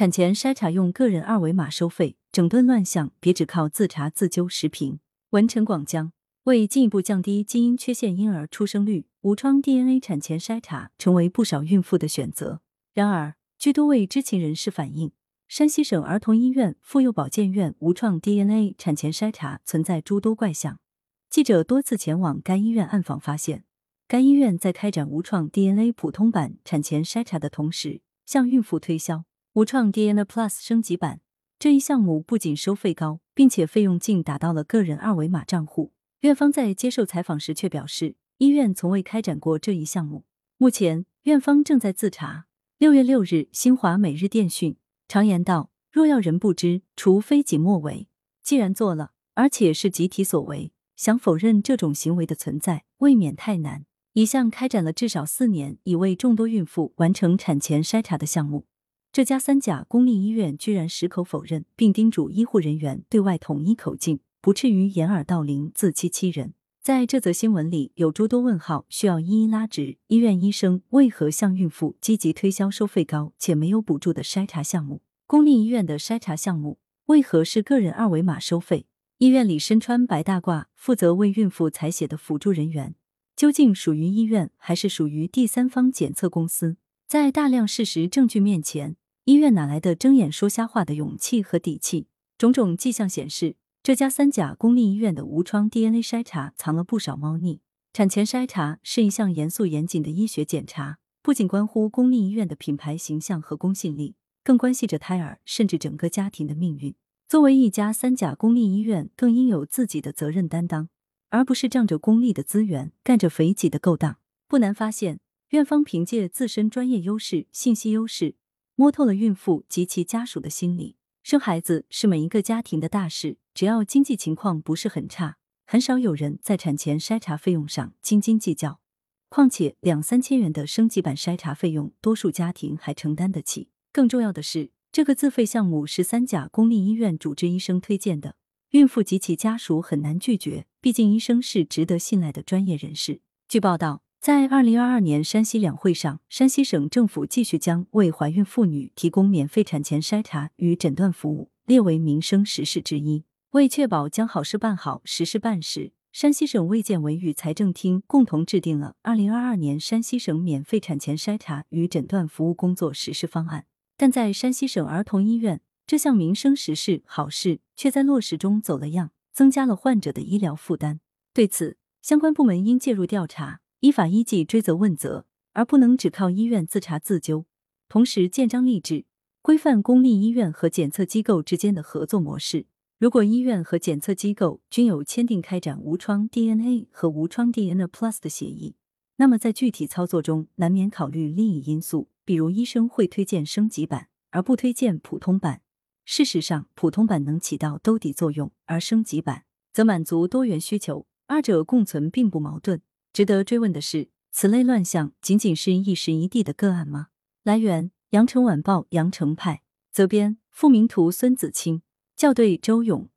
产前筛查用个人二维码收费，整顿乱象，别只靠自查自纠。时评：文陈广江。为进一步降低基因缺陷婴儿出生率，无创 DNA 产前筛查成为不少孕妇的选择。然而，据多位知情人士反映，山西省儿童医院妇幼保健院无创 DNA 产前筛查存在诸多怪象。记者多次前往该医院暗访，发现该医院在开展无创 DNA 普通版产前筛查的同时，向孕妇推销无创 DNA Plus 升级版这一项目，不仅收费高，并且费用竟达到了个人二维码账户。院方在接受采访时却表示，医院从未开展过这一项目。目前，院方正在自查。六月六日，新华每日电讯：常言道，若要人不知，除非己莫为。既然做了，而且是集体所为，想否认这种行为的存在，未免太难。一项开展了至少四年，已为众多孕妇完成产前筛查的项目，这家三甲公立医院居然矢口否认，并叮嘱医护人员对外统一口径。不至于掩耳盗铃、自欺欺人。在这则新闻里，有诸多问号需要一一拉直。医院医生为何向孕妇积极推销收费高且没有补助的筛查项目？公立医院的筛查项目为何是个人二维码收费？医院里身穿白大褂、负责为孕妇采血的辅助人员，究竟属于医院还是属于第三方检测公司？在大量事实证据面前，医院哪来的睁眼说瞎话的勇气和底气？种种迹象显示。这家三甲公立医院的无创 DNA 筛查藏了不少猫腻。产前筛查是一项严肃严谨的医学检查，不仅关乎公立医院的品牌形象和公信力，更关系着胎儿甚至整个家庭的命运。作为一家三甲公立医院，更应有自己的责任担当，而不是仗着公立的资源干着肥己的勾当。不难发现，院方凭借自身专业优势、信息优势，摸透了孕妇及其家属的心理。生孩子是每一个家庭的大事，只要经济情况不是很差，很少有人在产前筛查费用上斤斤计较。况且两三千元的升级版筛查费用，多数家庭还承担得起。更重要的是，这个自费项目是三甲公立医院主治医生推荐的，孕妇及其家属很难拒绝，毕竟医生是值得信赖的专业人士。据报道。在二零二二年山西两会上，山西省政府继续将为怀孕妇女提供免费产前筛查与诊断服务列为民生实事之一。为确保将好事办好、实事办实，山西省卫健委与财政厅共同制定了二零二二年山西省免费产前筛查与诊断服务工作实施方案。但在山西省儿童医院，这项民生实事好事却在落实中走了样，增加了患者的医疗负担。对此，相关部门应介入调查。依法依纪追责问责，而不能只靠医院自查自纠。同时，建章立制，规范公立医院和检测机构之间的合作模式。如果医院和检测机构均有签订开展无创 DNA 和无创 DNA Plus 的协议，那么在具体操作中难免考虑利益因素，比如医生会推荐升级版而不推荐普通版。事实上，普通版能起到兜底作用，而升级版则满足多元需求，二者共存并不矛盾。值得追问的是，此类乱象仅仅是一时一地的个案吗？来源：羊城晚报羊城派，责编：付明图，孙子清，校对：周勇。